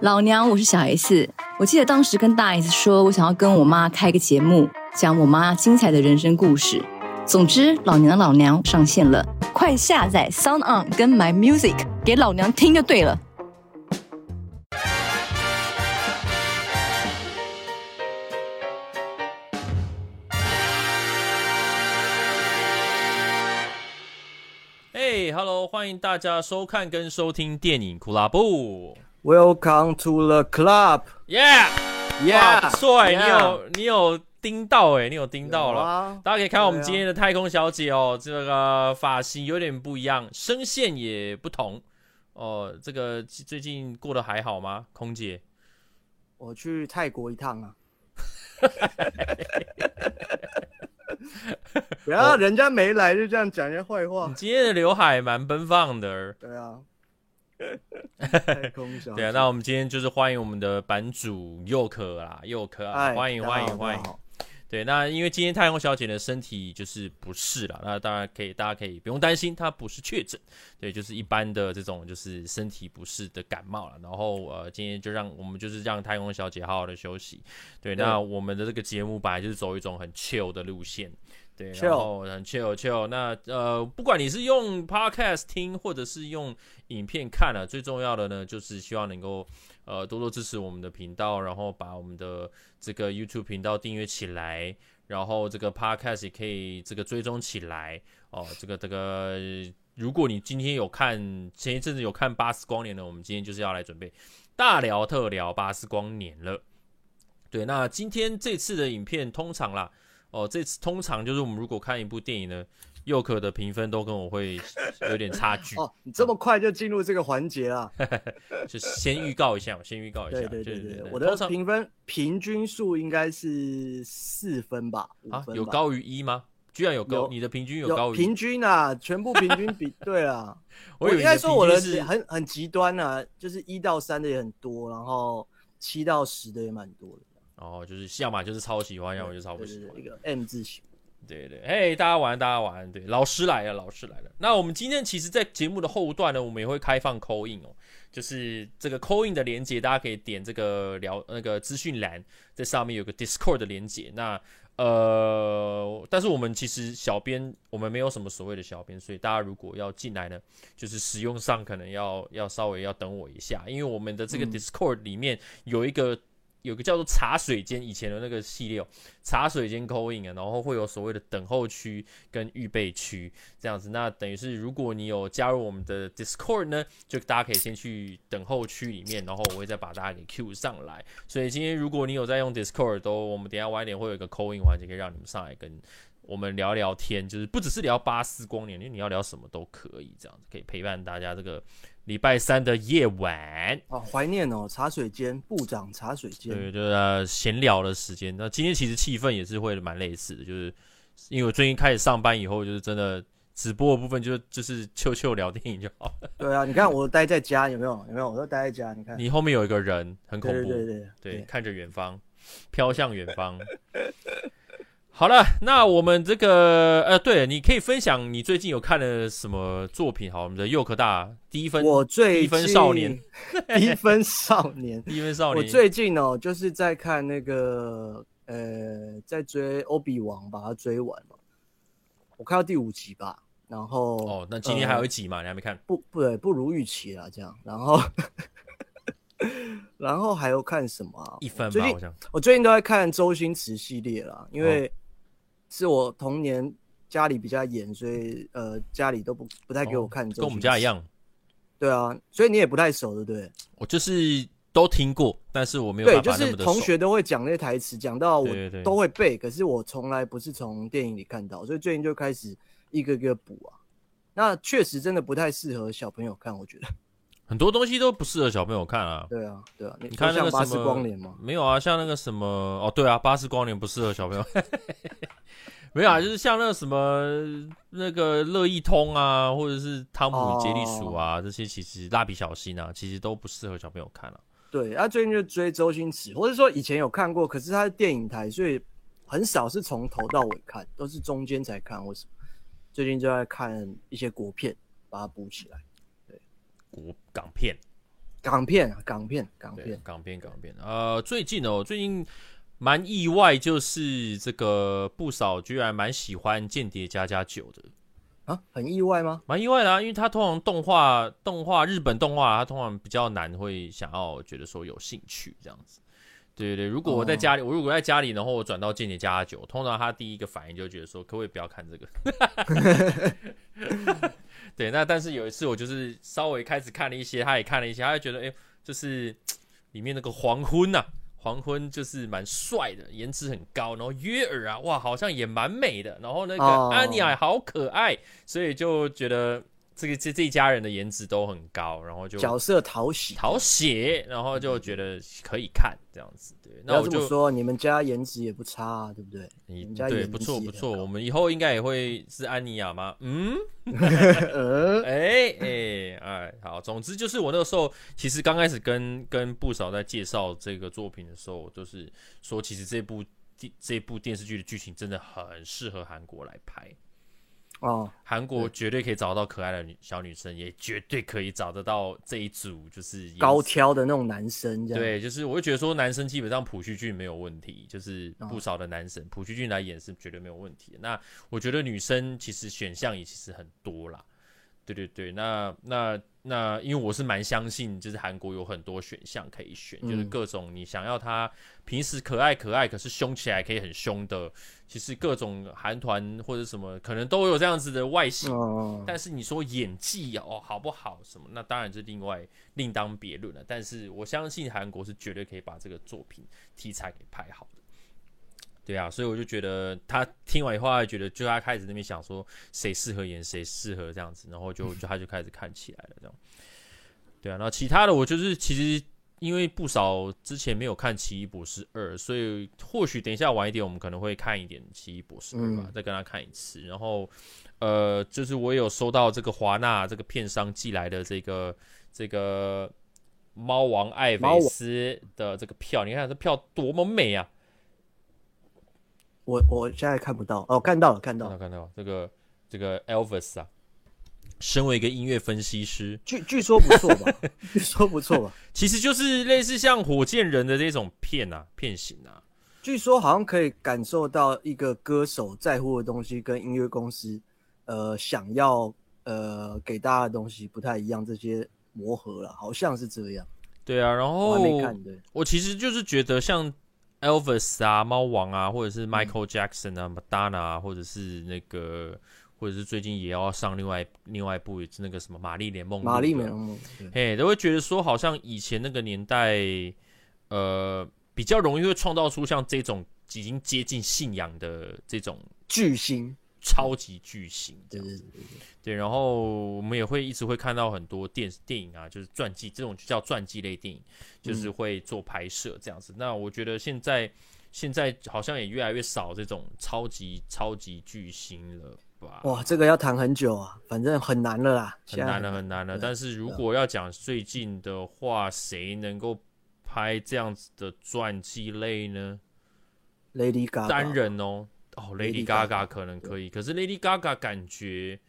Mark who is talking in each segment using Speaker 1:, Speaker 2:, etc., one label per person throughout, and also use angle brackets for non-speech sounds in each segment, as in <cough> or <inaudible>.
Speaker 1: 老娘，我是小 S。我记得当时跟大 S 说，我想要跟我妈开个节目，讲我妈精彩的人生故事。总之，老娘的老娘上线了，快下载 Sound On 跟 My Music 给老娘听就对了。
Speaker 2: 嘿，Hello，欢迎大家收看跟收听电影酷拉布。
Speaker 3: Welcome to the club.
Speaker 2: Yeah,
Speaker 3: yeah.
Speaker 2: 帅，你有你有盯到哎，你有盯到了。
Speaker 3: 啊、
Speaker 2: 大家可以看到我们今天的太空小姐哦，这个发型有点不一样，声线也不同哦。这个最近过得还好吗，空姐？
Speaker 3: 我去泰国一趟啊。<laughs> 不要人家没来就这样讲人家坏话。
Speaker 2: 你今天的刘海蛮奔放的。
Speaker 3: 对啊。
Speaker 2: 太空小 <laughs> 对啊，那我们今天就是欢迎我们的版主佑可啦，佑可啊，欢迎欢迎欢迎。对，那因为今天太空小姐的身体就是不适了，那当然可以，大家可以不用担心，她不是确诊，对，就是一般的这种就是身体不适的感冒了。然后呃，今天就让我们就是让太空小姐好好的休息。对，那我们的这个节目本来就是走一种很 chill 的路线。对，然后很 chill chill。那呃，不管你是用 podcast 听，或者是用影片看啊，最重要的呢，就是希望能够呃多多支持我们的频道，然后把我们的这个 YouTube 频道订阅起来，然后这个 podcast 也可以这个追踪起来哦。这个这个，如果你今天有看前一阵子有看《巴斯光年》呢，我们今天就是要来准备大聊特聊《巴斯光年》了。对，那今天这次的影片通常啦。哦，这次通常就是我们如果看一部电影呢，佑可的评分都跟我会有点差距。<laughs>
Speaker 3: 哦，你这么快就进入这个环节了？<laughs>
Speaker 2: 就先预告一下，我先预告一下。
Speaker 3: 对对对对，我的评分平均数应该是四分吧？
Speaker 2: 啊，有高于一吗？居然有高，有你的平均有高于
Speaker 3: 平均啊，全部平均比 <laughs> 对啊。我应该说我的很很极端啊，就是一到三的也很多，然后七到十的也蛮多的。
Speaker 2: 哦，就是要么就是超喜欢，要么就超不喜欢。
Speaker 3: 一个 M 字型。
Speaker 2: 对对，嘿，大家晚安，大家晚安。对，老师来了，老师来了。那我们今天其实，在节目的后段呢，我们也会开放 call in 哦，就是这个 call in 的连接，大家可以点这个聊那个资讯栏，在上面有个 Discord 的连接。那呃，但是我们其实小编，我们没有什么所谓的小编，所以大家如果要进来呢，就是使用上可能要要稍微要等我一下，因为我们的这个 Discord 里面有一个。有个叫做茶水间，以前的那个系列哦，茶水间 call in 啊，然后会有所谓的等候区跟预备区这样子。那等于是如果你有加入我们的 Discord 呢，就大家可以先去等候区里面，然后我会再把大家给 Q 上来。所以今天如果你有在用 Discord，都我们等下晚一点会有一个 call in 环节，可以让你们上来跟我们聊聊天，就是不只是聊巴斯光年，因为你要聊什么都可以，这样子可以陪伴大家这个。礼拜三的夜晚
Speaker 3: 哦，怀念哦，茶水间部长茶水间，
Speaker 2: 对，就是闲聊的时间。那今天其实气氛也是会蛮类似的，就是因为我最近开始上班以后，就是真的直播的部分就就是秋秋聊电影就好了。
Speaker 3: 对啊，你看我待在家有没有？有没有？我都待在家，你看。
Speaker 2: 你后面有一个人很恐怖，
Speaker 3: 对对对，对，
Speaker 2: 对，对，看着远方，飘向远方。<laughs> 好了，那我们这个呃，对，你可以分享你最近有看了什么作品？好，我们的佑可大低分，
Speaker 3: 我最
Speaker 2: 低分少年，
Speaker 3: 低分少年，<laughs>
Speaker 2: 低分少年。
Speaker 3: 我最近哦，就是在看那个呃，在追欧比王，把它追完了。我看到第五集吧，然后
Speaker 2: 哦，那今天还有一集嘛？呃、你还没看？
Speaker 3: 不，不对，不如预期啊，这样。然后，<laughs> 然后还有看什么啊？
Speaker 2: 一分吧，
Speaker 3: 最近
Speaker 2: 好像
Speaker 3: 我最近都在看周星驰系列啦，因为。哦是我童年家里比较严，所以呃家里都不不太给我看。跟
Speaker 2: 我们家一样。
Speaker 3: 对啊，所以你也不太熟，对不对？
Speaker 2: 我就是都听过，但是我没有。
Speaker 3: 对，就是同学都会讲那些台词，讲到我都会背，可是我从来不是从电影里看到，所以最近就开始一个一个补啊。那确实真的不太适合小朋友看，我觉得。<laughs>
Speaker 2: 很多东西都不适合小朋友看啊。
Speaker 3: 对啊，对啊。
Speaker 2: 你看那个什么
Speaker 3: 巴斯光年吗？
Speaker 2: 没有啊，像那个什么哦，对啊，巴斯光年不适合小朋友。<laughs> 没有啊，就是像那个什么那个乐意通啊，或者是汤姆杰利鼠啊，这些其实蜡笔小新啊，其实都不适合小朋友看了。
Speaker 3: 对，他最近就追周星驰，或者说以前有看过，可是他是电影台，所以很少是从头到尾看，都是中间才看。或什么？最近就在看一些国片，把它补起来。对，
Speaker 2: 国港片。
Speaker 3: 港片啊，港片，港片，
Speaker 2: 港片，港片。呃，最近哦，最近蛮意外，就是这个不少居然蛮喜欢《间谍加加九》的
Speaker 3: 啊，很意外吗？
Speaker 2: 蛮意外的啊，因为他通常动画，动画日本动画，他通常比较难会想要觉得说有兴趣这样子。对对对，如果我在家里，哦、我如果在家里，然后我转到《间谍加加九》，通常他第一个反应就觉得说，可不可以不要看这个？<laughs> 对，那但是有一次我就是稍微开始看了一些，他也看了一些，他就觉得，哎，就是里面那个黄昏呐、啊，黄昏就是蛮帅的，颜值很高，然后约尔啊，哇，好像也蛮美的，然后那个安妮亚好可爱，所以就觉得。这个这这一家人的颜值都很高，然后就
Speaker 3: 角色讨喜
Speaker 2: 讨喜，然后就觉得可以看这样子。对，那我就
Speaker 3: 说你们家颜值也不差，啊，对不对？
Speaker 2: 你们家对不错不错，我们以后应该也会是安妮亚吗？嗯，<laughs> 哎哎哎，好，总之就是我那个时候其实刚开始跟跟不少在介绍这个作品的时候，就是说其实这部电这部电视剧的剧情真的很适合韩国来拍。
Speaker 3: 哦，
Speaker 2: 韩国绝对可以找到可爱的女小女生，也绝对可以找得到这一组就是
Speaker 3: 高挑的那种男生。
Speaker 2: 对，就是我会觉得说男生基本上朴叙俊没有问题，就是不少的男生朴叙俊来演是绝对没有问题。那我觉得女生其实选项也其实很多啦。对对对，那那那，因为我是蛮相信，就是韩国有很多选项可以选，嗯、就是各种你想要他平时可爱可爱，可是凶起来可以很凶的，其实各种韩团或者什么可能都有这样子的外形。哦、但是你说演技哦好不好什么，那当然是另外另当别论了。但是我相信韩国是绝对可以把这个作品题材给拍好的。对啊，所以我就觉得他听完以后，他觉得就他开始那边想说谁适合演谁适合这样子，然后就 <laughs> 就他就开始看起来了这样。对啊，然后其他的我就是其实因为不少之前没有看《奇异博士二》，所以或许等一下晚一点我们可能会看一点《奇异博士二》吧，再跟他看一次。然后呃，就是我有收到这个华纳这个片商寄来的这个这个猫王艾维斯的这个票，你看这票多么美啊！
Speaker 3: 我我现在看不到哦，看到了，看到了，
Speaker 2: 看到了这个这个 Elvis 啊，身为一个音乐分析师，
Speaker 3: 据据说不错吧？据说不错吧？<laughs>
Speaker 2: 其实就是类似像火箭人的这种片啊，片型啊。
Speaker 3: 据说好像可以感受到一个歌手在乎的东西跟音乐公司呃想要呃给大家的东西不太一样，这些磨合了，好像是这样。
Speaker 2: 对啊，然后我其实就是觉得像。Elvis 啊，猫王啊，或者是 Michael Jackson 啊，Madonna 啊，或者是那个，或者是最近也要上另外另外一部，是那个什么玛丽莲梦露。
Speaker 3: 玛丽莲梦露，
Speaker 2: 嘿，都会觉得说，好像以前那个年代，呃，比较容易会创造出像这种已经接近信仰的这种
Speaker 3: 巨星。
Speaker 2: 超级巨星这样子，对，对，对，对，对，然后我们也会一直会看到很多电电影啊，就是传记这种就叫传记类电影，就是会做拍摄这样子。嗯、那我觉得现在现在好像也越来越少这种超级超级巨星了吧？
Speaker 3: 哇，这个要谈很久啊，反正很难了啦，
Speaker 2: 很难了很难了。但是如果要讲最近的话，谁能够拍这样子的传记类呢
Speaker 3: ？Lady Gaga
Speaker 2: 单人哦。哦，Lady Gaga 可能可以，可是 Lady Gaga 感觉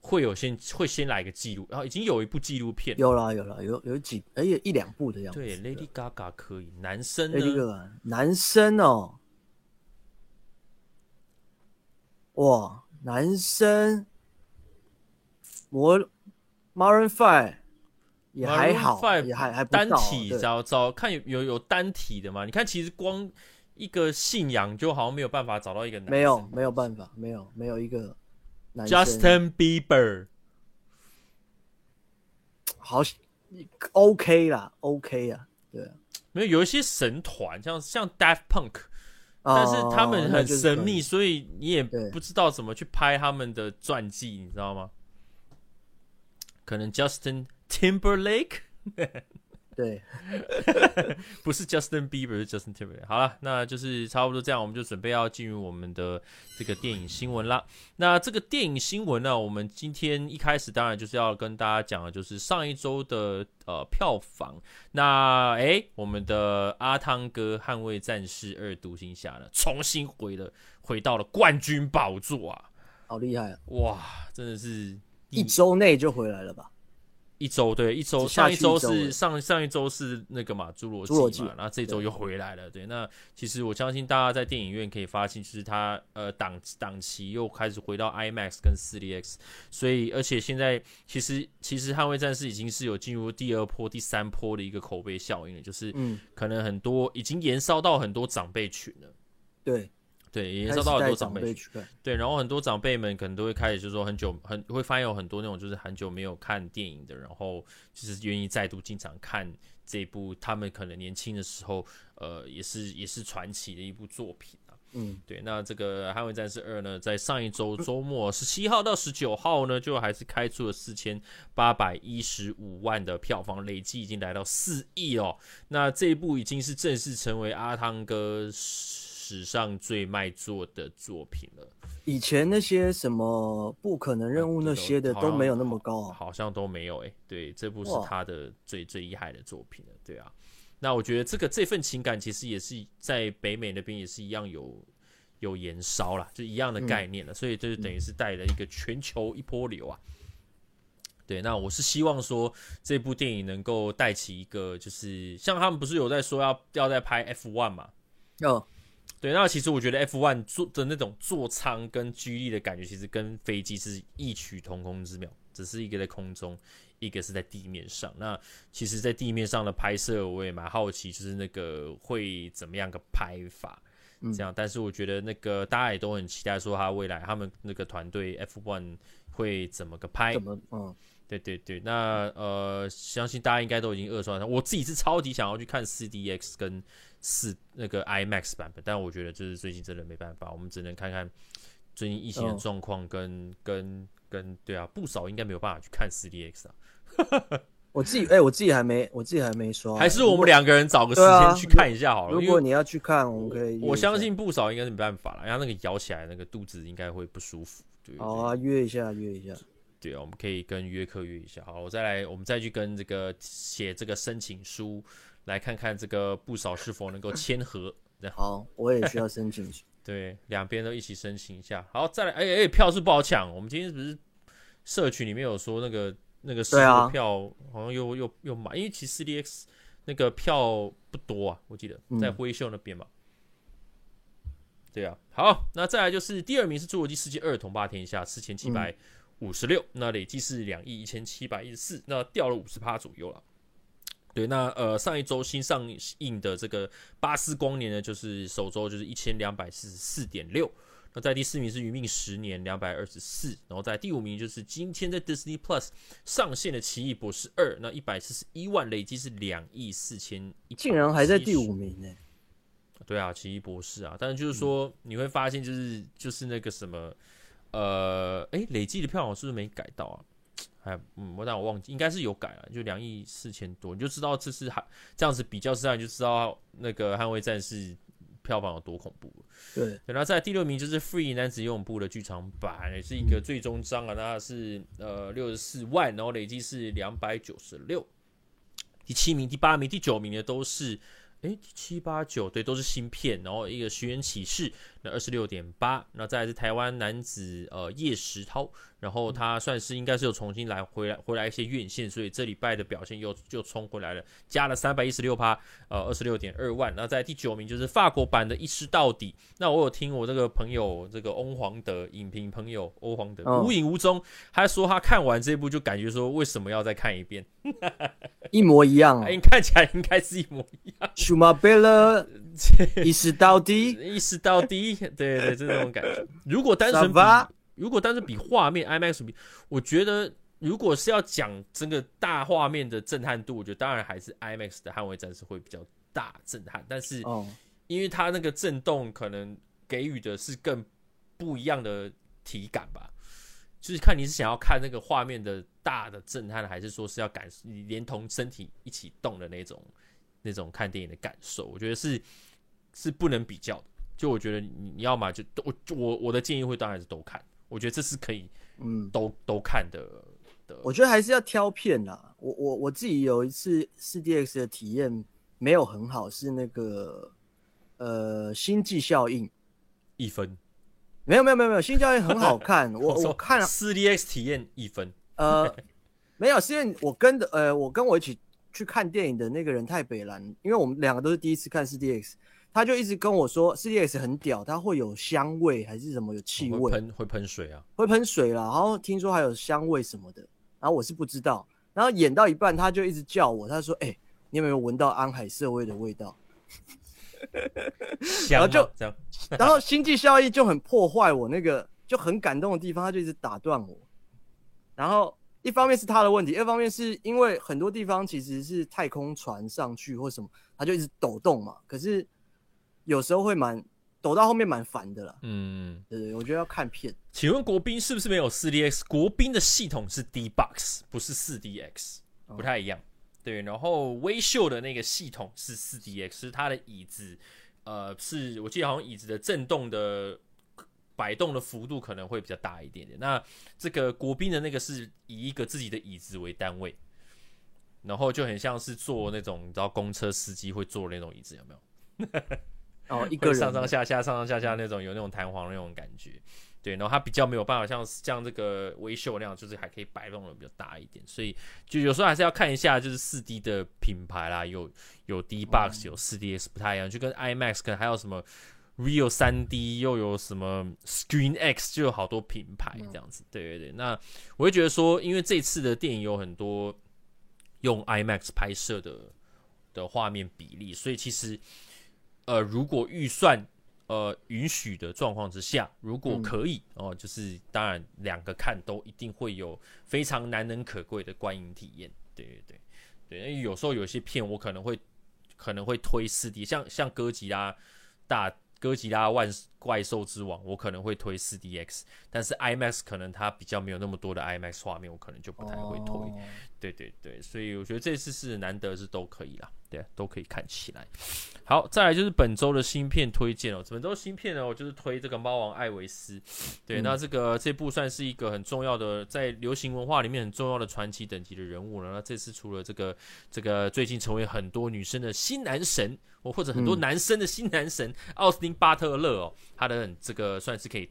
Speaker 2: 会有先会先来个记录，然后已经有一部纪录片，
Speaker 3: 有了有了有有几而且一两部的样子。
Speaker 2: 对，Lady Gaga 可以，男生呢
Speaker 3: ？Lady Gaga 男生哦，哇，男生，我 Maroon 5也还好，5也还还
Speaker 2: 单体找找看有有有单体的吗？你看，其实光。一个信仰就好像没有办法找到一个男生，
Speaker 3: 没有没有办法，没有没有一个男生。
Speaker 2: Justin Bieber，
Speaker 3: 好，OK 啦，OK 啊，对啊，
Speaker 2: 没有有一些神团，像像 Daft Punk，哦，但是他们很神秘，所以你也不知道怎么去拍他们的传记，你知道吗？可能 Justin Timberlake。<laughs>
Speaker 3: 对，<laughs>
Speaker 2: 不是 Justin Bieber，是 Justin Timberlake。好了，那就是差不多这样，我们就准备要进入我们的这个电影新闻啦。那这个电影新闻呢，我们今天一开始当然就是要跟大家讲的，就是上一周的呃票房。那哎，我们的阿汤哥《捍卫战士二：独行侠》呢，重新回了回到了冠军宝座啊，
Speaker 3: 好厉害啊！
Speaker 2: 哇，真的是
Speaker 3: 一周内就回来了吧？
Speaker 2: 一周对，一周上一周是上上一周是那个嘛侏罗纪嘛，然后这周又回来了。对，那其实我相信大家在电影院可以发现，就是它呃档档期又开始回到 IMAX 跟 4DX，所以而且现在其实其实捍卫战士已经是有进入第二波、第三波的一个口碑效应了，就是嗯，可能很多已经延烧到很多长辈群了。
Speaker 3: 对。
Speaker 2: 对，也受到很多长辈去看。对，然后很多长辈们可能都会开始就是说很久很会发现有很多那种就是很久没有看电影的，然后就是愿意再度进场看这部他们可能年轻的时候呃也是也是传奇的一部作品啊。嗯，对，那这个《捍卫战士二》呢，在上一周周末十七号到十九号呢，就还是开出了四千八百一十五万的票房，累计已经来到四亿哦。那这一部已经是正式成为阿汤哥。史上最卖座的作品了。
Speaker 3: 以前那些什么不可能任务那些的都没有那么高啊，
Speaker 2: 好像都没有哎、欸。对，这部是他的最最厉害的作品了。对啊，那我觉得这个这份情感其实也是在北美那边也是一样有有延烧啦，就一样的概念了。所以就等于是带了一个全球一波流啊。对，那我是希望说这部电影能够带起一个，就是像他们不是有在说要要在拍 F one 嘛？哦。对，那其实我觉得 F1 坐的那种座舱跟居力的感觉，其实跟飞机是异曲同工之妙，只是一个在空中，一个是在地面上。那其实，在地面上的拍摄，我也蛮好奇，就是那个会怎么样个拍法，这样。嗯、但是我觉得那个大家也都很期待，说他未来他们那个团队 F1 会怎么个拍？怎么？嗯，对对对。那呃，相信大家应该都已经二刷了。我自己是超级想要去看四 D X 跟。是那个 IMAX 版本，但我觉得就是最近真的没办法，我们只能看看最近疫情的状况，跟、哦、跟跟对啊，不少应该没有办法去看 4DX 啊。<laughs>
Speaker 3: 我自己哎、欸，我自己还没，我自己还没刷，
Speaker 2: 还是我们两个人找个时间去看一下好了。
Speaker 3: 如果你要去看，我们可以。
Speaker 2: 我相信不少应该是没办法了，然后那个摇起来那个肚子应该会不舒服。对，
Speaker 3: 好啊，约一下，约一下。
Speaker 2: 对啊，我们可以跟约克约一下。好，我再来，我们再去跟这个写这个申请书。来看看这个不少是否能够签合。
Speaker 3: 好，我也需要申请。<laughs>
Speaker 2: 对，两边都一起申请一下。好，再来，哎、欸、哎、欸，票是不好抢。我们今天不是社群里面有说那个那个的票好像又又又满，因为其实 4DX 那个票不多啊，我记得在灰秀那边嘛。嗯、对啊，好，那再来就是第二名是《侏罗纪世界二：统霸天下》，四千七百五十六，那累计是两亿一千七百一十四，那掉了五十趴左右了。对，那呃，上一周新上映的这个《巴斯光年》呢，就是首周就是一千两百四十四点六。那在第四名是《余命十年》两百二十四，然后在第五名就是今天在 Disney Plus 上线的《奇异博士二》，那一百四十一万，累计是两亿四千。
Speaker 3: 竟然还在第五名呢？
Speaker 2: 对啊，《奇异博士》啊，但是就是说你会发现，就是就是那个什么，呃，哎，累计的票房是不是没改到啊？哎，嗯，我但我忘记，应该是有改了，就两亿四千多，你就知道这是还这样子比较之下，你就知道那个《捍卫战士》票房有多恐怖。
Speaker 3: 对，
Speaker 2: 然后在第六名就是《Free 男子游泳部》的剧场版，也是一个最终章啊，那是呃六十四万，然后累计是两百九十六。第七名、第八名、第九名的都是。诶，七八九对，都是新片，然后一个寻人启事，那二十六点八，那再来是台湾男子呃叶石涛，然后他算是应该是有重新来回来回来一些院线，所以这礼拜的表现又又冲回来了，加了三百一十六趴，呃二十六点二万，那在第九名就是法国版的一尸到底，那我有听我这个朋友这个欧皇德影评朋友欧皇德无影无踪，他说他看完这部就感觉说为什么要再看一遍，<laughs>
Speaker 3: 一模一样，
Speaker 2: 哎，看起来应该是一模一样。
Speaker 3: 马贝勒，一尸到底，
Speaker 2: 意识到底，对对，对，就这种感觉。如果单纯比，如果单纯比画面，IMAX 比，我觉得如果是要讲这个大画面的震撼度，我觉得当然还是 IMAX 的《捍卫战士》会比较大震撼。但是，因为它那个震动可能给予的是更不一样的体感吧，就是看你是想要看那个画面的大的震撼，还是说是要感连同身体一起动的那种。那种看电影的感受，我觉得是是不能比较的。就我觉得你你要嘛就都我我我的建议会当然是都看，我觉得这是可以嗯都都看的的。
Speaker 3: 我觉得还是要挑片啦。我我我自己有一次四 D X 的体验没有很好，是那个呃星际效应
Speaker 2: 一分，
Speaker 3: 没有没有没有没有星际效应很好看，<laughs> 我我看了
Speaker 2: 四 D X 体验一分，
Speaker 3: 呃。<laughs> 没有，是因为我跟的呃，我跟我一起去看电影的那个人太北蓝，因为我们两个都是第一次看 4DX，他就一直跟我说 4DX 很屌，它会有香味还是什么有气味，
Speaker 2: 喷会喷水啊，
Speaker 3: 会喷水啦，然后听说还有香味什么的，然后我是不知道，然后演到一半他就一直叫我，他说：“哎、欸，你有没有闻到安海瑟薇的味道？”然后就然后星际效益就很破坏我那个就很感动的地方，他就一直打断我。然后一方面是他的问题，二方面是因为很多地方其实是太空船上去或什么，它就一直抖动嘛。可是有时候会蛮抖到后面蛮烦的啦。嗯，对对，我觉得要看片。
Speaker 2: 请问国宾是不是没有四 DX？国宾的系统是 D Box，不是四 DX，不太一样。对，然后微秀的那个系统是四 DX，是它的椅子，呃，是我记得好像椅子的震动的摆动的幅度可能会比较大一点点。那这个国宾的那个是以一个自己的椅子为单位，然后就很像是坐那种你知道公车司机会坐的那种椅子，有没有？
Speaker 3: 哦，<laughs> 一个人
Speaker 2: 上上下下、上上下下那种有那种弹簧的那种感觉。对，然后它比较没有办法像像这个威秀那样，就是还可以摆动的比较大一点，所以就有时候还是要看一下，就是四 D 的品牌啦，有有 D Box，有四 DX 不太一样，就跟 IMAX 可能还有什么 Real 三 D，又有什么 Screen X，就有好多品牌这样子。对对对，那我会觉得说，因为这次的电影有很多用 IMAX 拍摄的的画面比例，所以其实呃，如果预算。呃，允许的状况之下，如果可以、嗯、哦，就是当然两个看都一定会有非常难能可贵的观影体验。对对对对，因为有时候有些片我可能会可能会推四 D，像像哥吉拉大哥吉拉万怪兽之王，我可能会推四 DX，但是 IMAX 可能它比较没有那么多的 IMAX 画面，我可能就不太会推。哦、对对对，所以我觉得这次是难得是都可以啦。对，都可以看起来。好，再来就是本周的新片推荐哦。本周新片呢，我就是推这个《猫王艾维斯》。对，嗯、那这个这部算是一个很重要的，在流行文化里面很重要的传奇等级的人物了。那这次除了这个这个最近成为很多女生的新男神，或者很多男生的新男神，嗯、奥斯汀巴特勒哦，他的这个算是可以。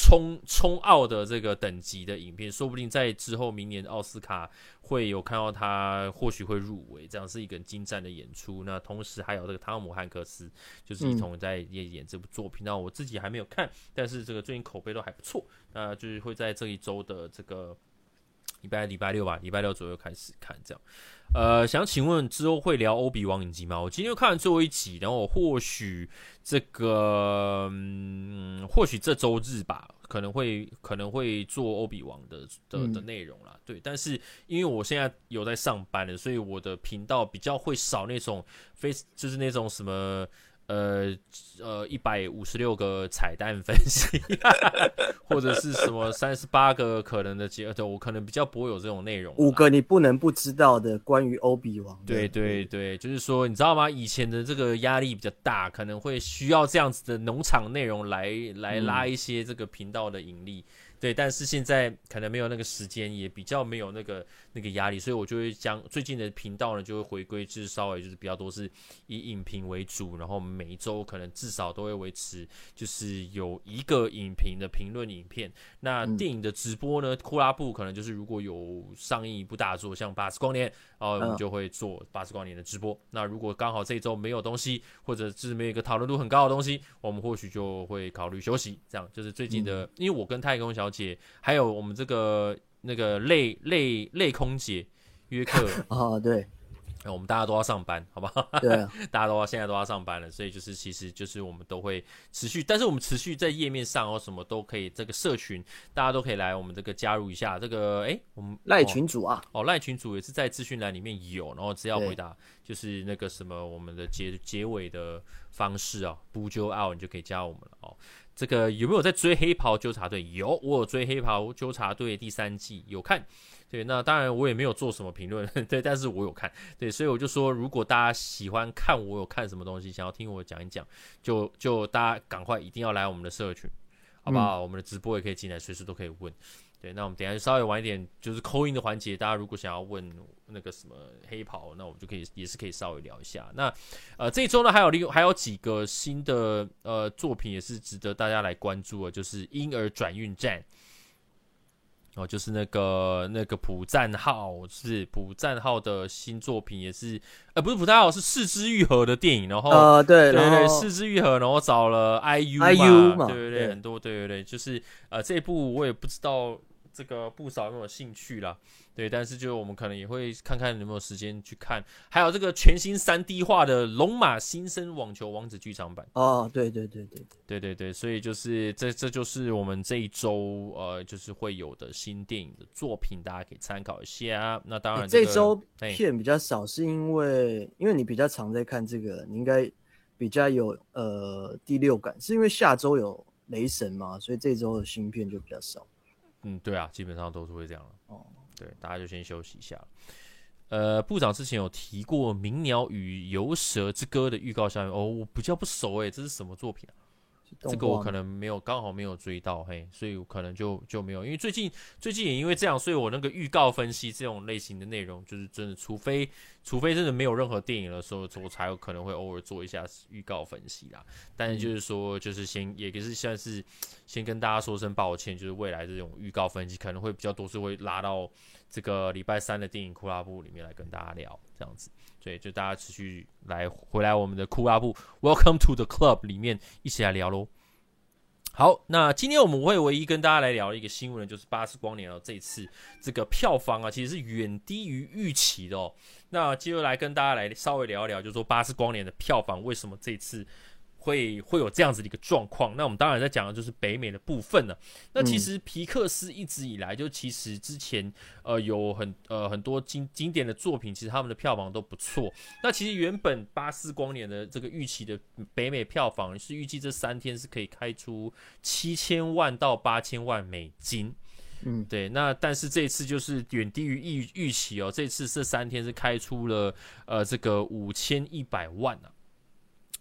Speaker 2: 冲冲奥的这个等级的影片，说不定在之后明年奥斯卡会有看到他，或许会入围，这样是一个精湛的演出。那同时还有这个汤姆汉克斯，就是一同在演演这部作品。嗯、那我自己还没有看，但是这个最近口碑都还不错。那就是会在这一周的这个礼拜礼拜六吧，礼拜六左右开始看这样。呃，想请问之后会聊欧比王影集吗？我今天又看了最后一集，然后或许这个，嗯，或许这周日吧，可能会可能会做欧比王的的的内容啦。对，但是因为我现在有在上班了，所以我的频道比较会少那种非就是那种什么。呃呃，一百五十六个彩蛋分析，<laughs> 或者是什么三十八个可能的结，对，我可能比较不会有这种内容。
Speaker 3: 五个你不能不知道的关于欧比王。
Speaker 2: 对对对，就是说，你知道吗？以前的这个压力比较大，可能会需要这样子的农场内容来来拉一些这个频道的盈利。嗯对，但是现在可能没有那个时间，也比较没有那个那个压力，所以我就会将最近的频道呢，就会回归至稍微就是比较多是以影评为主，然后每一周可能至少都会维持就是有一个影评的评论影片。那电影的直播呢，库拉布可能就是如果有上映一部大作，像《巴斯光年》，哦我们就会做《巴斯光年》的直播。那如果刚好这一周没有东西，或者是没有一个讨论度很高的东西，我们或许就会考虑休息。这样就是最近的，因为我跟太空小姐，还有我们这个那个类类类空姐约克。
Speaker 3: 啊，<laughs> 对，
Speaker 2: 我们大家都要上班，好不好？<laughs>
Speaker 3: 对，
Speaker 2: 大家都要现在都要上班了，所以就是其实就是我们都会持续，但是我们持续在页面上哦，什么都可以，这个社群大家都可以来我们这个加入一下，这个哎，我们
Speaker 3: 赖群主啊，
Speaker 2: 哦赖群主也是在资讯栏里面有，然后只要回答就是那个什么我们的结结尾的方式啊，不就 out 你就可以加我们了哦。这个有没有在追黑袍纠察队？有，我有追黑袍纠察队第三季，有看。对，那当然我也没有做什么评论，<laughs> 对，但是我有看。对，所以我就说，如果大家喜欢看我有看什么东西，想要听我讲一讲，就就大家赶快一定要来我们的社群，好不好？嗯、我们的直播也可以进来，随时都可以问。对，那我们等一下就稍微晚一点，就是 call in 的环节。大家如果想要问那个什么黑袍，那我们就可以也是可以稍微聊一下。那呃，这一周呢还有另还有几个新的呃作品也是值得大家来关注的，就是婴儿转运站。哦，就是那个那个朴赞浩是朴赞浩的新作品，也是呃不是朴赞浩是四肢愈合的电影，然后
Speaker 3: 呃
Speaker 2: 对对
Speaker 3: 对
Speaker 2: 四肢愈合，然后找了 IU
Speaker 3: IU 嘛，
Speaker 2: 对对对，
Speaker 3: 对
Speaker 2: 很多对对对，就是呃这一部我也不知道这个不少有没有兴趣啦。对，但是就我们可能也会看看有没有时间去看，还有这个全新三 D 化的《龙马新生网球王子》剧场版。
Speaker 3: 哦，对对对对
Speaker 2: 对对对，所以就是这这就是我们这一周呃，就是会有的新电影的作品，大家可以参考一下。那当然、这个，
Speaker 3: 这周片比较少，是因为因为你比较常在看这个，你应该比较有呃第六感，是因为下周有雷神嘛，所以这周的新片就比较少。
Speaker 2: 嗯，对啊，基本上都是会这样
Speaker 3: 哦。
Speaker 2: 对，大家就先休息一下。呃，部长之前有提过《鸣鸟与游蛇之歌》的预告下面，哦，我比较不熟诶，这是什么作品啊？这个我可能没有，刚好没有追到，嘿，所以我可能就就没有。因为最近最近也因为这样，所以我那个预告分析这种类型的内容，就是真的，除非除非真的没有任何电影的时候，我才有可能会偶尔做一下预告分析啦。但是就是说，就是先也是算是先跟大家说声抱歉，就是未来这种预告分析可能会比较多，是会拉到这个礼拜三的电影库拉布里面来跟大家聊这样子。对，就大家持续来回来我们的酷阿布，Welcome to the Club 里面一起来聊喽。好，那今天我们会唯一跟大家来聊的一个新闻，就是《巴斯光年》哦，这一次这个票房啊，其实是远低于预期的哦。那接着来跟大家来稍微聊一聊，就是说《巴斯光年》的票房为什么这次。会会有这样子的一个状况，那我们当然在讲的就是北美的部分了。那其实皮克斯一直以来就其实之前呃有很呃很多经经典的作品，其实他们的票房都不错。那其实原本巴斯光年的这个预期的北美票房是预计这三天是可以开出七千万到八千万美金。嗯，对。那但是这次就是远低于预预期哦，这次这三天是开出了呃这个五千一百万啊。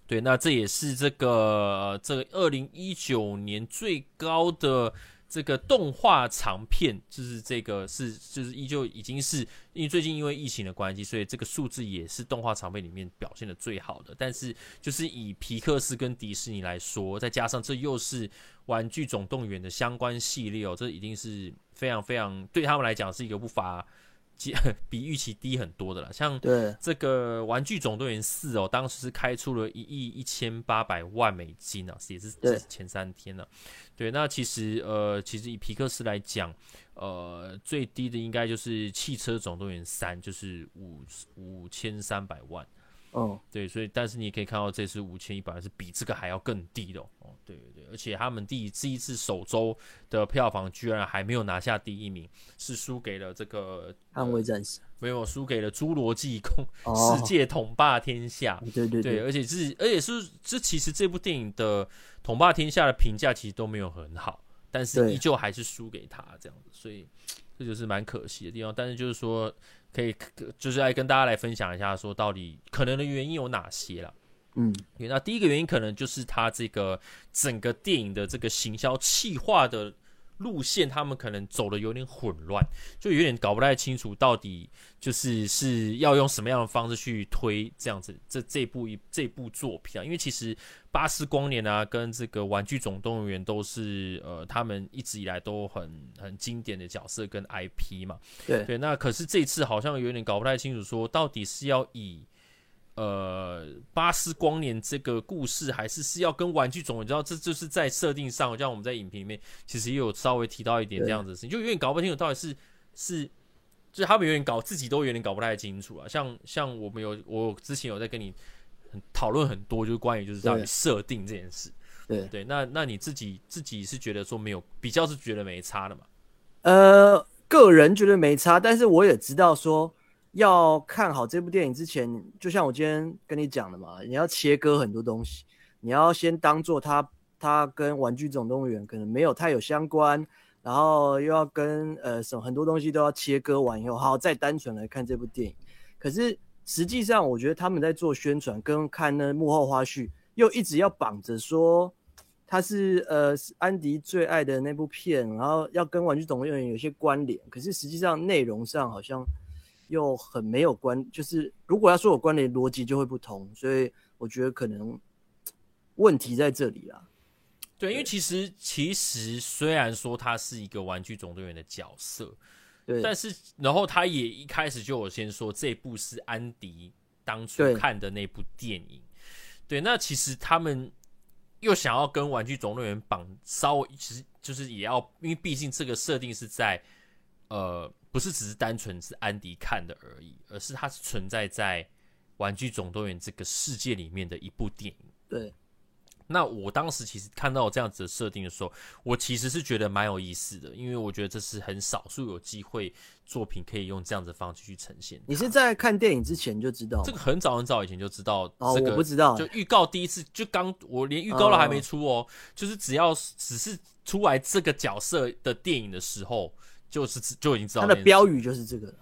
Speaker 2: 对，那这也是这个这个二零一九年最高的这个动画长片，就是这个是就是依旧已经是因为最近因为疫情的关系，所以这个数字也是动画长片里面表现的最好的。但是就是以皮克斯跟迪士尼来说，再加上这又是玩具总动员的相关系列哦，这一定是非常非常对他们来讲是一个不乏。<laughs> 比预期低很多的啦，像这个《玩具总动员四》哦，当时是开出了一亿一千八百万美金啊，也是前三天了。对，那其实呃，其实以皮克斯来讲，呃，最低的应该就是《汽车总动员三》，就是五五千三百万。哦，对，所以但是你可以看到这次五千一百是比这个还要更低的哦。哦，对对对，而且他们第一次一次首周的票房居然还没有拿下第一名，是输给了这个
Speaker 3: 捍卫战士，
Speaker 2: 没有输给了侏罗纪公世界统霸天下。
Speaker 3: 对对对，
Speaker 2: 而且是而且是这其实这部电影的统霸天下的评价其实都没有很好，但是依旧还是输给他这样子，所以这就是蛮可惜的地方。但是就是说。可以，就是来跟大家来分享一下，说到底可能的原因有哪些了。嗯，那第一个原因可能就是他这个整个电影的这个行销企划的。路线他们可能走的有点混乱，就有点搞不太清楚到底就是是要用什么样的方式去推这样子这这部一这部作品啊，因为其实巴斯光年啊跟这个玩具总动员都是呃他们一直以来都很很经典的角色跟 IP 嘛，对对，那可是这次好像有点搞不太清楚，说到底是要以。呃，巴斯光年这个故事还是是要跟玩具总，你知道，这就是在设定上，像我们在影评里面其实也有稍微提到一点这样子的事情，就有点搞不清楚到底是是，就是他们有点搞自己都有点搞不太清楚啊。像像我们有我之前有在跟你讨论很多，就是关于就是到底设定这件事。对对，那那你自己自己是觉得说没有比较是觉得没差的嘛？
Speaker 3: 呃，个人觉得没差，但是我也知道说。要看好这部电影之前，就像我今天跟你讲的嘛，你要切割很多东西，你要先当做它它跟《玩具总动员》可能没有太有相关，然后又要跟呃什么很多东西都要切割完以后，好再单纯来看这部电影。可是实际上，我觉得他们在做宣传跟看那幕后花絮，又一直要绑着说它是呃安迪最爱的那部片，然后要跟《玩具总动员》有些关联。可是实际上内容上好像。又很没有关，就是如果要说有关联，逻辑就会不同，所以我觉得可能问题在这里啦。
Speaker 2: 对，因为其实其实虽然说他是一个玩具总动员的角色，
Speaker 3: 对，
Speaker 2: 但是然后他也一开始就有先说这部是安迪当初看的那部电影，对，对，那其实他们又想要跟玩具总动员绑稍微，其实就是也要，因为毕竟这个设定是在呃，不是只是单纯是安迪看的而已，而是它是存在在玩具总动员这个世界里面的一部电影，
Speaker 3: 对。
Speaker 2: 那我当时其实看到这样子的设定的时候，我其实是觉得蛮有意思的，因为我觉得这是很少数有机会作品可以用这样子的方式去呈现。
Speaker 3: 你是在看电影之前就知道？
Speaker 2: 这个很早很早以前就知道。
Speaker 3: 哦，我不知道。
Speaker 2: 就预告第一次就刚，我连预告都还没出哦，哦，就是只要只是出来这个角色的电影的时候，就是就已经知道。
Speaker 3: 它的标语就是这个。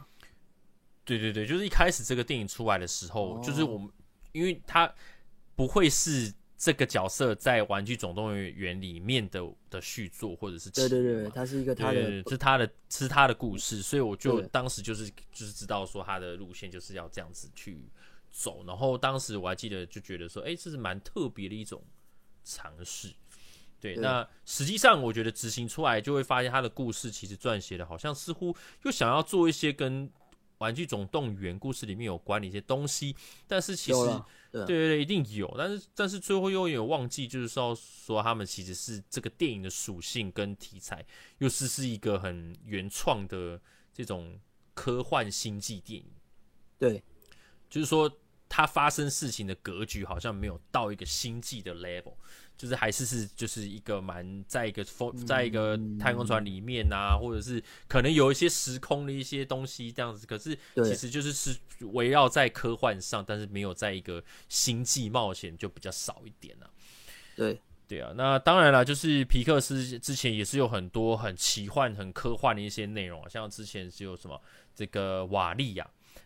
Speaker 2: 对对对，就是一开始这个电影出来的时候，哦、就是我们，因为它不会是。这个角色在《玩具总动员》里面的的续作，或者是
Speaker 3: 对对对，他是一个他的，
Speaker 2: 是他的，是他的故事，所以我就当时就是就是知道说他的路线就是要这样子去走，然后当时我还记得就觉得说，哎，这是蛮特别的一种尝试。对，那实际上我觉得执行出来就会发现他的故事其实撰写的好像似乎又想要做一些跟《玩具总动员》故事里面有关的一些东西，但是其实。对对对，一定有，但是但是最后又有忘记，就是说说他们其实是这个电影的属性跟题材，又是是一个很原创的这种科幻星际电影。
Speaker 3: 对，
Speaker 2: 就是说它发生事情的格局好像没有到一个星际的 level。就是还是是就是一个蛮在一个风在一个太空船里面啊，或者是可能有一些时空的一些东西这样子，可是其实就是是围绕在科幻上，但是没有在一个星际冒险就比较少一点了。
Speaker 3: 对
Speaker 2: 对啊，那当然了，就是皮克斯之前也是有很多很奇幻、很科幻的一些内容啊，像之前是有什么这个瓦力呀，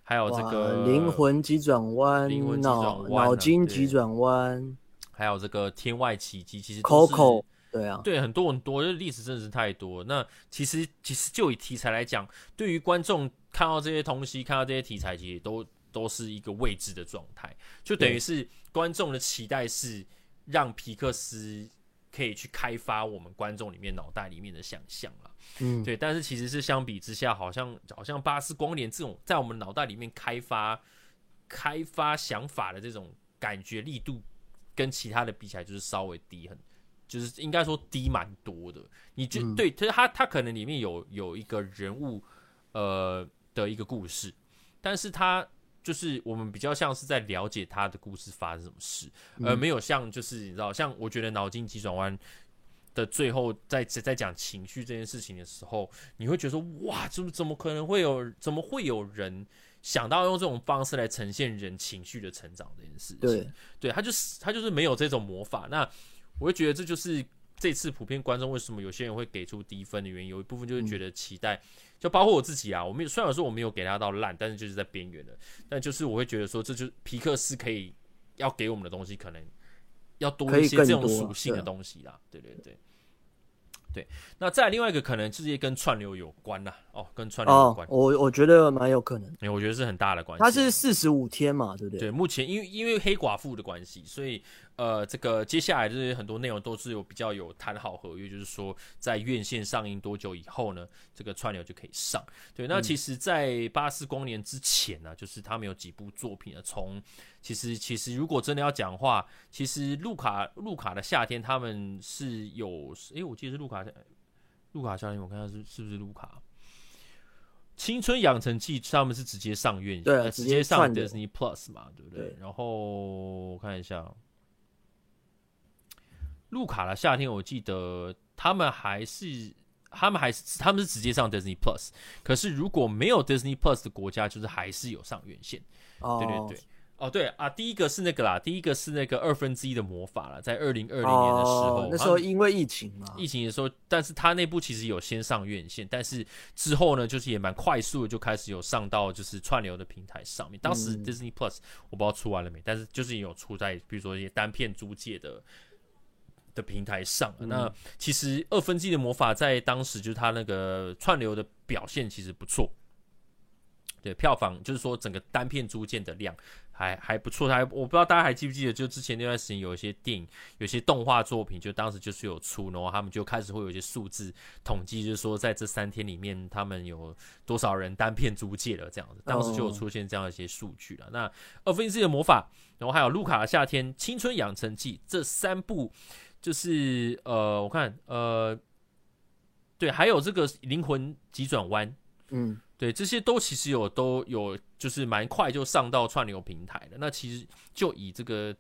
Speaker 2: 还有这个
Speaker 3: 灵魂急转弯、灵魂脑脑筋急转弯。
Speaker 2: 还有这个天外奇迹，其实
Speaker 3: Coco 对啊，
Speaker 2: 对很多很多，就历史真的是太多。那其实其实就以题材来讲，对于观众看到这些东西，看到这些题材，其实都都是一个未知的状态。就等于是观众的期待是让皮克斯可以去开发我们观众里面脑袋里面的想象了。嗯，对。但是其实是相比之下，好像好像巴斯光年这种在我们脑袋里面开发开发想法的这种感觉力度。跟其他的比起来，就是稍微低很，就是应该说低蛮多的。你就、嗯、对，他他可能里面有有一个人物，呃的一个故事，但是他就是我们比较像是在了解他的故事发生什么事，而、呃、没有像就是你知道，像我觉得脑筋急转弯的最后在在讲情绪这件事情的时候，你会觉得说哇，怎么怎么可能会有，怎么会有人？想到用这种方式来呈现人情绪的成长这件事情，
Speaker 3: 对，
Speaker 2: 对他就是他就是没有这种魔法。那我会觉得这就是这次普遍观众为什么有些人会给出低分的原因，有一部分就是觉得期待，嗯、就包括我自己啊，我没有虽然说我没有给他到烂，但是就是在边缘的，但就是我会觉得说，这就是皮克斯可以要给我们的东西，可能要多一些这种属性的东西啦，对对对。对，那再另外一个可能就是跟串流有关呐，哦，跟串流有关，哦、
Speaker 3: 我我觉得蛮有可能，
Speaker 2: 我觉得是很大的关系。
Speaker 3: 它是四十五天嘛，对不对？
Speaker 2: 对，目前因为因为黑寡妇的关系，所以。呃，这个接下来就是很多内容都是有比较有谈好合约，就是说在院线上映多久以后呢，这个串流就可以上。对，那其实，在巴斯光年之前呢、啊，就是他们有几部作品啊，从其实其实如果真的要讲话，其实路卡路卡的夏天他们是有，诶，我记得是路卡路卡夏天，我看看是是不是路卡青春养成记，他们是直接上院线，
Speaker 3: 对、啊，
Speaker 2: 直接上 Disney Plus 嘛，对不对？对，然后我看一下。路卡的夏天，我记得他们还是，他们还是，他们是直接上 Disney Plus。可是如果没有 Disney Plus 的国家，就是还是有上院线。Oh. 对对对，哦对啊，第一个是那个啦，第一个是那个二分之一的魔法啦，在二零二零年的时候，oh,
Speaker 3: 那时候因为疫情嘛，
Speaker 2: 疫情的时候，但是他那部其实有先上院线，但是之后呢，就是也蛮快速的就开始有上到就是串流的平台上面。当时 Disney Plus 我不知道出完了没，但是就是也有出在比如说一些单片租借的。的平台上，那其实二分之一的魔法在当时就是它那个串流的表现其实不错，对票房就是说整个单片租借的量还还不错，还我不知道大家还记不记得，就之前那段时间有一些电影、有些动画作品，就当时就是有出，然后他们就开始会有一些数字统计，就是说在这三天里面，他们有多少人单片租借了这样子，当时就有出现这样一些数据了。Oh. 那《二分之一的魔法》，然后还有《路卡的夏天》、《青春养成记》这三部，就是呃，我看呃，对，还有这个《灵魂急转弯》，嗯。对，这些都其实有都有，就是蛮快就上到串流平台的。那其实就以这个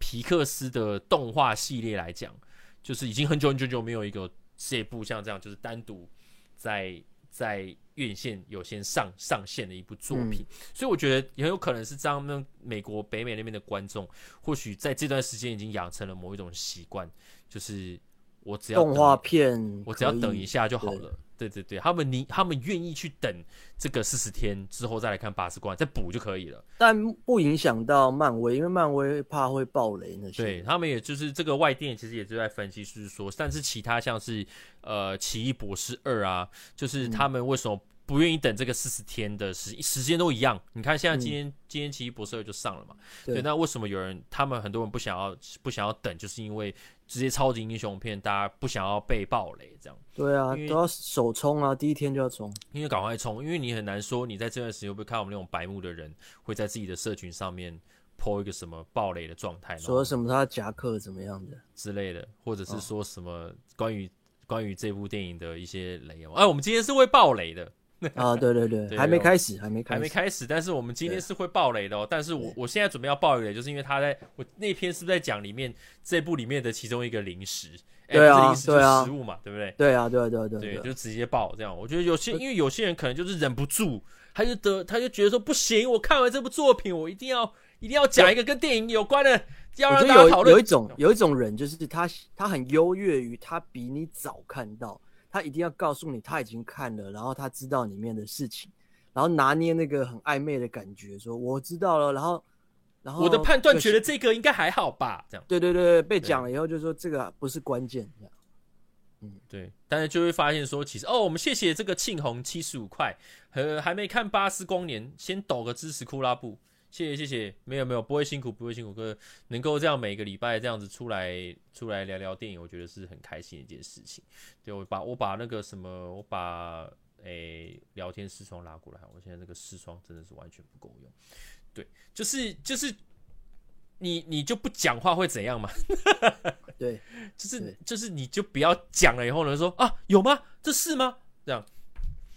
Speaker 2: 皮克斯的动画系列来讲，就是已经很久很久久没有一个这部像这样，就是单独在在院线有先上上线的一部作品。嗯、所以我觉得也很有可能是这样，那美国北美那边的观众，或许在这段时间已经养成了某一种习惯，就是我只要
Speaker 3: 动画片，
Speaker 2: 我只要等一下就好了。对对对，他们你他们愿意去等这个四十天之后再来看八十关，再补就可以了，但
Speaker 3: 不影响到漫威，因为漫威怕会爆雷那些。
Speaker 2: 对他们，也就是这个外电其实也就在分析，就是说，但是其他像是呃奇异博士二啊，就是他们为什么不愿意等这个四十天的时时间都一样？你看现在今天、嗯、今天奇异博士二就上了嘛？对，对，那为什么有人他们很多人不想要不想要等，就是因为。这些超级英雄片，大家不想要被暴雷，这样。
Speaker 3: 对啊，都要首冲啊，第一天就要冲。
Speaker 2: 因为赶快冲，因为你很难说，你在这段时间会不会看我们那种白目的人，会在自己的社群上面 po 一个什么暴雷的状态，
Speaker 3: 说什么他夹克怎么样的
Speaker 2: 之类的，或者是说什么关于、哦、关于这部电影的一些雷哦。哎，我们今天是会爆雷的。
Speaker 3: 啊，对 <laughs> 对对，对还没开始，还没开始，
Speaker 2: 还没开始。但是我们今天是会爆雷的哦。但是我我现在准备要爆雷，就是因为他在我那篇是不是在讲里面这部里面的其中一个零食？
Speaker 3: 对啊，
Speaker 2: 欸、零食就是食物嘛，对不对？
Speaker 3: 对啊，对对对
Speaker 2: 对，就直接爆这样。我觉得有些因为有些人可能就是忍不住，他就得他就觉得说不行，我看完这部作品，我一定要一定要讲一个跟电影有关的，要让大家讨论。
Speaker 3: 有一种有一种人就是他他很优越于他比你早看到。他一定要告诉你他已经看了，然后他知道里面的事情，然后拿捏那个很暧昧的感觉，说我知道了，然后，然后
Speaker 2: 我的判断觉得这个应该还好吧，这样。
Speaker 3: 对对对，被讲了以后就说这个不是关键，这样。
Speaker 2: 嗯，对，但是就会发现说，其实哦，我们谢谢这个庆红七十五块，和还没看巴斯光年，先抖个支持库拉布。谢谢谢谢，没有没有，不会辛苦不会辛苦，哥能够这样每个礼拜这样子出来出来聊聊电影，我觉得是很开心的一件事情。对，我把我把那个什么，我把诶、欸、聊天视窗拉过来，我现在这个视窗真的是完全不够用。对，就是就是你你就不讲话会怎样嘛？<laughs>
Speaker 3: 对，<laughs>
Speaker 2: 就是就是你就不要讲了以后呢说啊有吗？这是吗？这样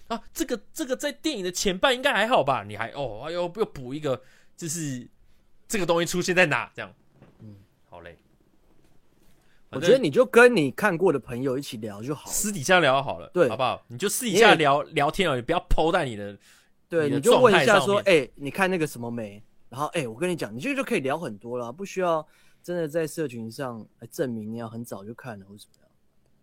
Speaker 2: 啊这个这个在电影的前半应该还好吧？你还哦哎呦又补一个。就是这个东西出现在哪？这样，嗯，好嘞。
Speaker 3: 我觉得你就跟你看过的朋友一起聊就好了，
Speaker 2: 私底下聊好了，
Speaker 3: 对，
Speaker 2: 好不好？你就私底下聊聊天而已不要 po 在你的，
Speaker 3: 对，你，你就问一下说，哎、欸，你看那个什么没？然后，哎、欸，我跟你讲，你这个就可以聊很多了，不需要真的在社群上来证明你要很早就看了或怎么样。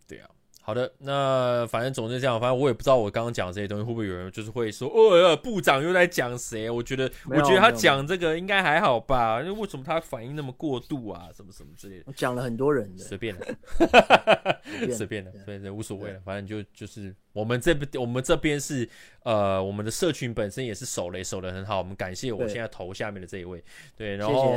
Speaker 2: 对啊。好的，那反正总是这样，反正我也不知道我刚刚讲这些东西会不会有人就是会说，哦，部长又在讲谁？我觉得，我觉得他讲这个应该还好吧？因为为什么他反应那么过度啊？什么什么之类的？
Speaker 3: 我讲了很多人的，
Speaker 2: 随便的，<laughs> 随便的，对对无所谓了，反正就就是。我们这边，我们这边是，呃，我们的社群本身也是守雷守的很好。我们感谢我现在头下面的这一位，对，然后，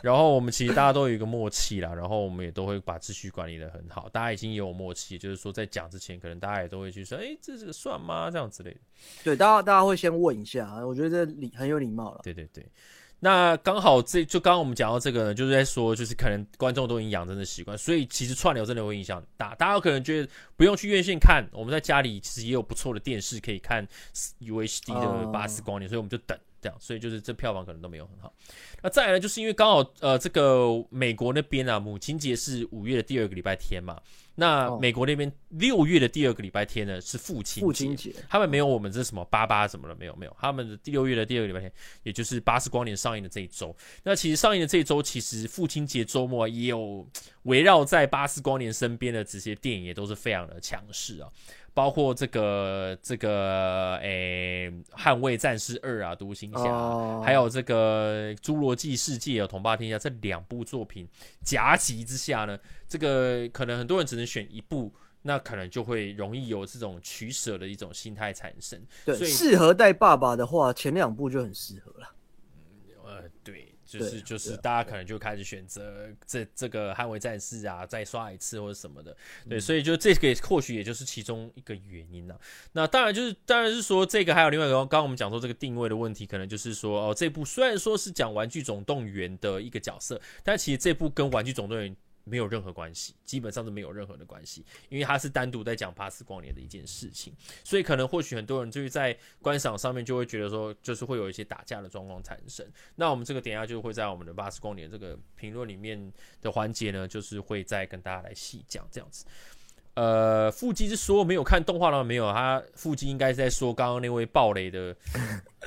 Speaker 2: 然后我们其实大家都有一个默契啦，然后我们也都会把秩序管理的很好。大家已经有默契，就是说在讲之前，可能大家也都会去说，哎，这这个算吗？这样之类的。
Speaker 3: 对，大家大家会先问一下，我觉得这礼很有礼貌了。
Speaker 2: 对对对。那刚好这就刚刚我们讲到这个呢，就是在说，就是可能观众都已经养成的习惯，所以其实串流真的会影响大。大家可能觉得不用去院线看，我们在家里其实也有不错的电视可以看 UHD 的巴斯光年，所以我们就等这样。所以就是这票房可能都没有很好。那再来呢，就是因为刚好呃这个美国那边啊，母亲节是五月的第二个礼拜天嘛。那美国那边六月的第二个礼拜天呢是父亲节，
Speaker 3: 父亲节，
Speaker 2: 他们没有我们这什么八八什么的，没有没有，他们的第六月的第二个礼拜天，也就是巴斯光年上映的这一周。那其实上映的这一周，其实父亲节周末也有围绕在巴斯光年身边的这些电影也都是非常的强势啊。包括这个这个诶，《捍卫战士二》啊，《独行侠》，oh. 还有这个《侏罗纪世界》啊，《统霸天下》这两部作品夹击之下呢，这个可能很多人只能选一部，那可能就会容易有这种取舍的一种心态产生。
Speaker 3: 对，适合带爸爸的话，前两部就很适合了。
Speaker 2: 呃，对，就是就是大家可能就开始选择这这个捍卫战士啊，再刷一次或者什么的，对，所以就这个或许也就是其中一个原因呢、啊。那当然就是当然是说这个还有另外一个，刚刚我们讲说这个定位的问题，可能就是说哦，这部虽然说是讲玩具总动员的一个角色，但其实这部跟玩具总动员。没有任何关系，基本上是没有任何的关系，因为它是单独在讲巴斯光年的一件事情，所以可能或许很多人就是在观赏上面就会觉得说，就是会有一些打架的状况产生。那我们这个等下就会在我们的巴斯光年这个评论里面的环节呢，就是会再跟大家来细讲这样子。呃，腹肌是说没有看动画了没有？他腹肌应该是在说刚刚那位暴雷的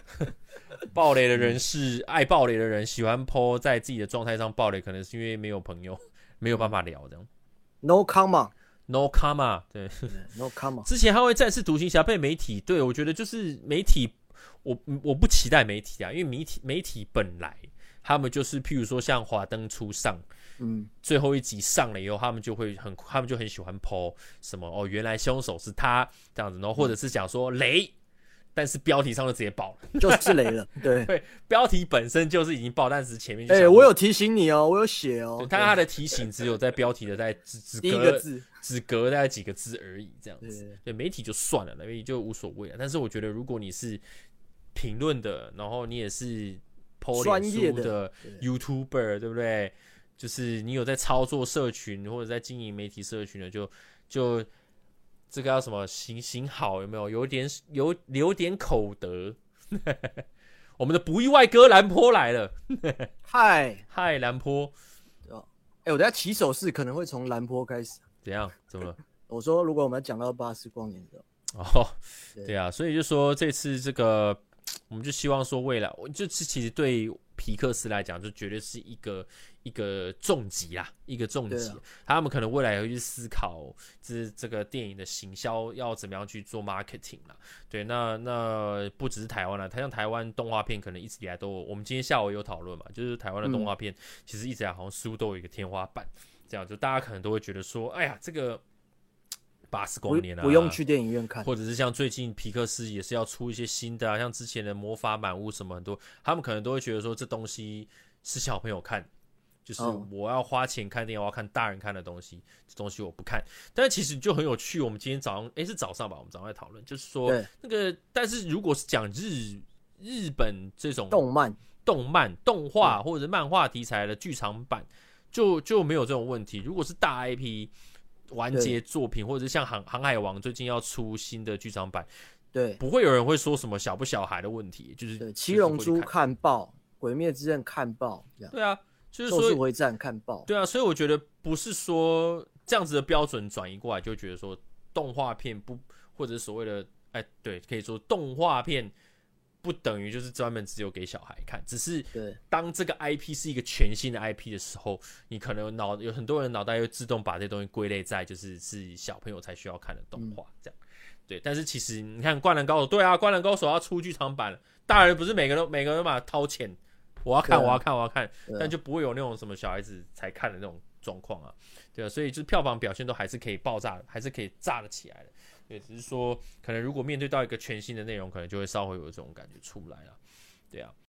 Speaker 2: <laughs> 暴雷的人是爱暴雷的人，喜欢泼在自己的状态上暴雷，可能是因为没有朋友。没有办法聊这样
Speaker 3: ，No comma，No
Speaker 2: comma，对
Speaker 3: ，No comma。<laughs>
Speaker 2: 之前他会再次独行侠被媒体，对，我觉得就是媒体，我我不期待媒体啊，因为媒体媒体本来他们就是，譬如说像华灯初上，嗯，最后一集上了以后，他们就会很，他们就很喜欢 po 什么哦，原来凶手是他这样子，然后或者是讲说雷。但是标题上就直接爆了，<laughs>
Speaker 3: 就是雷了。<laughs> 对
Speaker 2: 对，标题本身就是已经爆，但是前面就哎、
Speaker 3: 欸，我有提醒你哦，我有写哦。
Speaker 2: 但他的提醒只有在标题的在只只隔 <laughs> 一个字，只隔大概几个字而已，这样子。对，媒体就算了，媒体就无所谓了。但是我觉得，如果你是评论的，然后你也是脸书的 YouTuber，对不对？就是你有在操作社群或者在经营媒体社群的，就就。这个叫什么？行行好，有没有？有点有留点口德。<laughs> 我们的不意外哥兰坡来了。<laughs>
Speaker 3: 嗨
Speaker 2: 嗨，兰坡。
Speaker 3: 哎，我等下起手式可能会从兰坡开始。
Speaker 2: 怎样？怎么了？<laughs>
Speaker 3: 我说，如果我们要讲到巴斯光年的
Speaker 2: 哦，对啊，所以就说这次这个，我们就希望说未来，我就是其实对皮克斯来讲，就绝对是一个。一个重疾啦，一个重击，他们可能未来会去思考，这这个电影的行销要怎么样去做 marketing 啦。对，那那不只是台湾啦，它像台湾动画片，可能一直以来都，我们今天下午有讨论嘛，就是台湾的动画片，其实一直以来好像似乎都有一个天花板，这样就大家可能都会觉得说，哎呀，这个八十光年啊，
Speaker 3: 不用去电影院看，
Speaker 2: 或者是像最近皮克斯也是要出一些新的啊，像之前的魔法满屋什么很多，他们可能都会觉得说，这东西是小朋友看。就是我要花钱看电影，我要看大人看的东西，这东西我不看。但是其实就很有趣。我们今天早上，诶，是早上吧？我们早上在讨论，就是说那个，但是如果是讲日日本这种
Speaker 3: 动漫、
Speaker 2: 动漫、动画或者是漫画题材的剧场版，就就没有这种问题。如果是大 IP 完结作品，或者是像航《航海王》最近要出新的剧场版，
Speaker 3: 对，
Speaker 2: 不会有人会说什么小不小孩的问题。就是《
Speaker 3: 七龙珠》看爆，《鬼灭之刃》看爆，
Speaker 2: 对啊。就是说，
Speaker 3: 回战看爆，
Speaker 2: 对啊，所以我觉得不是说这样子的标准转移过来，就觉得说动画片不，或者所谓的哎，对，可以说动画片不等于就是专门只有给小孩看，只是当这个 IP 是一个全新的 IP 的时候，你可能脑有很多人脑袋会自动把这东西归类在就是是小朋友才需要看的动画这样，对，但是其实你看《灌篮高手》，对啊，《灌篮高手》要出剧场版了，大人不是每个人每个人都把它掏钱。我要看，我要看，我要看，但就不会有那种什么小孩子才看的那种状况啊，对啊，所以就是票房表现都还是可以爆炸，还是可以炸得起来的，对，只是说可能如果面对到一个全新的内容，可能就会稍微有这种感觉出来了，对啊。